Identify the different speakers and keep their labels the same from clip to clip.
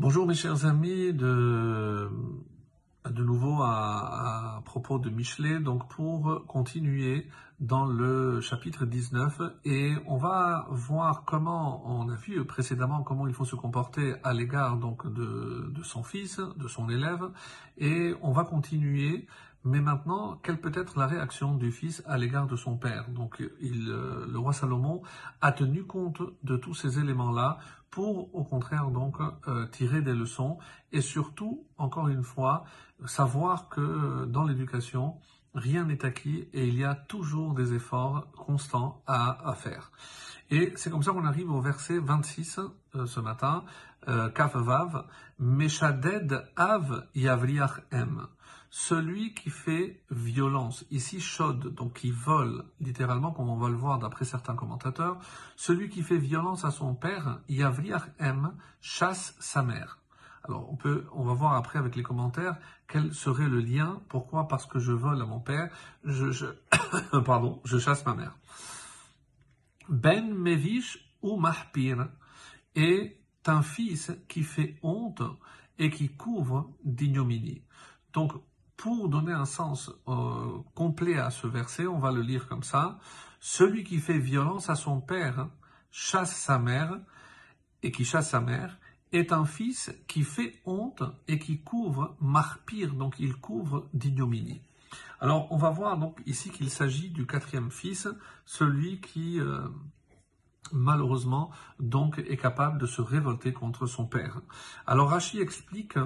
Speaker 1: Bonjour mes chers amis, de, de nouveau à, propos de Michelet, donc pour continuer dans le chapitre 19 et on va voir comment, on a vu précédemment comment il faut se comporter à l'égard donc de, de son fils, de son élève et on va continuer mais maintenant, quelle peut être la réaction du fils à l'égard de son père? Donc, euh, le roi Salomon a tenu compte de tous ces éléments-là pour, au contraire, donc euh, tirer des leçons et surtout, encore une fois, savoir que dans l'éducation, rien n'est acquis et il y a toujours des efforts constants à, faire. Et c'est comme ça qu'on arrive au verset 26 euh, ce matin, euh, Kaf Vav, Meshaded Av Yavriach M celui qui fait violence, ici chaude, donc qui vole, littéralement, comme on va le voir d'après certains commentateurs, celui qui fait violence à son père, Yavriach M, chasse sa mère. Alors, on peut, on va voir après avec les commentaires quel serait le lien. Pourquoi Parce que je vole à mon père, je, je pardon, je chasse ma mère. Ben Mevish ou Mahpir est un fils qui fait honte et qui couvre d'ignominie. Donc, pour donner un sens euh, complet à ce verset, on va le lire comme ça. Celui qui fait violence à son père chasse sa mère, et qui chasse sa mère, est un fils qui fait honte et qui couvre marpire, donc il couvre d'ignominie. Alors on va voir donc ici qu'il s'agit du quatrième fils, celui qui euh, malheureusement, donc, est capable de se révolter contre son père. Alors Rachi explique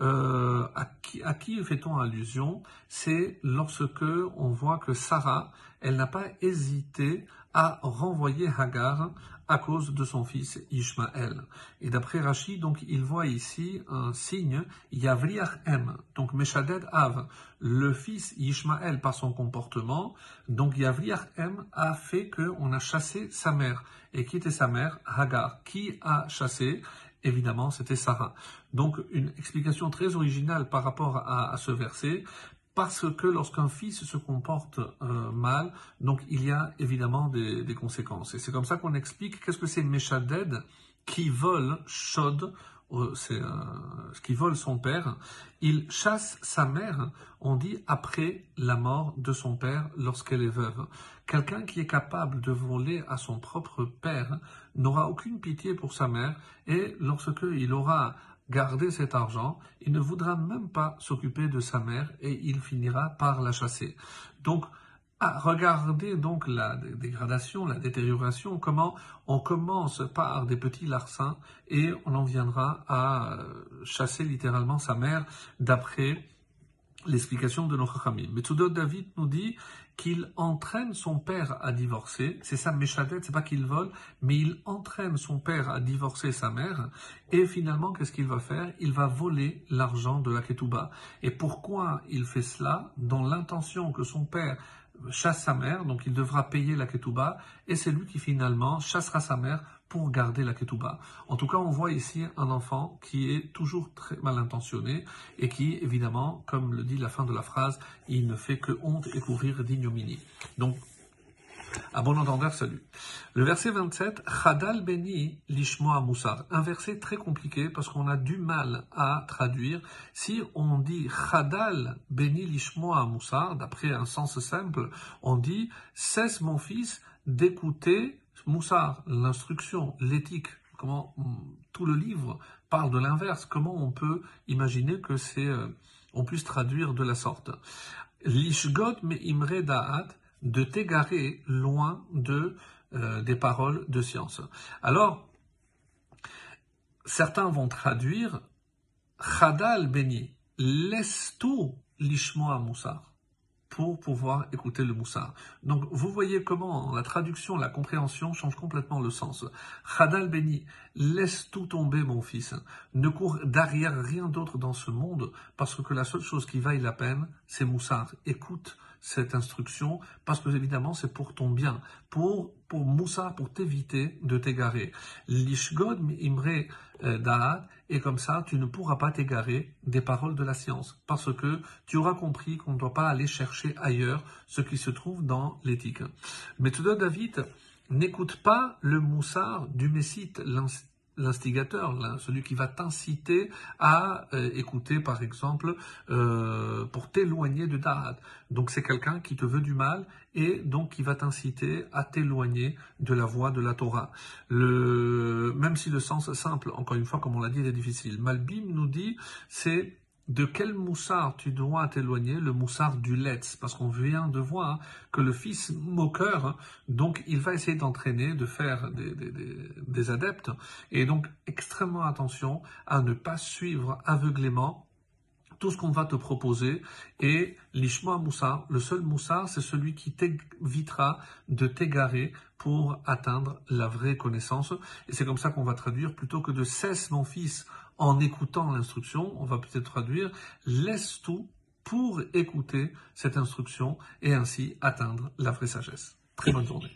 Speaker 1: euh, à qui, qui fait-on allusion? C'est lorsque on voit que Sarah, elle n'a pas hésité à renvoyer Hagar à cause de son fils Ishmaël. Et d'après Rachid, donc, il voit ici un signe, Yavriach M, donc Meshaded Av, le fils Ishmaël par son comportement, donc Yavriach M a fait qu'on a chassé sa mère. Et qui était sa mère? Hagar. Qui a chassé? Évidemment, c'était Sarah. Donc, une explication très originale par rapport à, ce verset, parce que lorsqu'un fils se comporte euh, mal, donc il y a évidemment des, conséquences. Et c'est comme ça qu'on explique qu'est-ce que c'est Meshaded qui vole Shod, ce qui vole son père. Il chasse sa mère, on dit après la mort de son père lorsqu'elle est veuve. Quelqu'un qui est capable de voler à son propre père n'aura aucune pitié pour sa mère et lorsque il aura garder cet argent, il ne voudra même pas s'occuper de sa mère et il finira par la chasser. Donc, à regarder donc la dégradation, la détérioration, comment on commence par des petits larcins et on en viendra à euh, chasser littéralement sa mère d'après l'explication de nos Chachamim. Metsudot David nous dit qu'il entraîne son père à divorcer. C'est ça, Meshadet, c'est pas qu'il vole, mais il entraîne son père à divorcer sa mère. Et finalement, qu'est-ce qu'il va faire? Il va voler l'argent de la Ketouba. Et pourquoi il fait cela? Dans l'intention que son père chasse sa mère, donc il devra payer la ketouba, et c'est lui qui finalement chassera sa mère pour garder la ketouba. En tout cas, on voit ici un enfant qui est toujours très mal intentionné et qui, évidemment, comme le dit la fin de la phrase, il ne fait que honte et couvrir d'ignominie. À bon entendeur, salut. Le verset 27, Chadal beni lishmoa moussar. Un verset très compliqué parce qu'on a du mal à traduire. Si on dit Chadal beni lishmoa moussar, d'après un sens simple, on dit cesse mon fils d'écouter moussar, l'instruction, l'éthique. Comment tout le livre parle de l'inverse. Comment on peut imaginer que c'est, euh, on puisse traduire de la sorte? Lishgot me imre da'at de t'égarer loin de, euh, des paroles de science. Alors, certains vont traduire Chadal Beni, laisse tout l'ishmoa moussar pour pouvoir écouter le moussar. Donc vous voyez comment la traduction, la compréhension change complètement le sens. Chadal Beni, laisse tout tomber mon fils. Ne cours derrière rien d'autre dans ce monde parce que la seule chose qui vaille la peine, c'est moussar. Écoute cette instruction parce que évidemment c'est pour ton bien, pour pour Moussa, pour t'éviter de t'égarer. L'ishgod imre euh, da'at, et comme ça tu ne pourras pas t'égarer des paroles de la science, parce que tu auras compris qu'on ne doit pas aller chercher ailleurs ce qui se trouve dans l'éthique. Mais tout David n'écoute pas le moussard du Messite, l'instigateur, celui qui va t'inciter à euh, écouter, par exemple, euh, pour t'éloigner de Da'at. Donc c'est quelqu'un qui te veut du mal et donc qui va t'inciter à t'éloigner de la voie de la Torah. Le, même si le sens simple, encore une fois, comme on l'a dit, est difficile. Malbim nous dit, c'est de quel moussard tu dois t'éloigner Le moussard du Letz, parce qu'on vient de voir que le fils moqueur, donc il va essayer d'entraîner, de faire des, adeptes, et donc extrêmement attention à ne pas suivre aveuglément tout ce qu'on va te proposer. Et l'ishma moussard, le seul moussard, c'est celui qui t'évitera de t'égarer pour atteindre la vraie connaissance. Et c'est comme ça qu'on va traduire, plutôt que de cesse mon fils en écoutant l'instruction, on va peut-être traduire laisse tout pour écouter cette instruction et ainsi atteindre la vraie sagesse. Très bonne journée.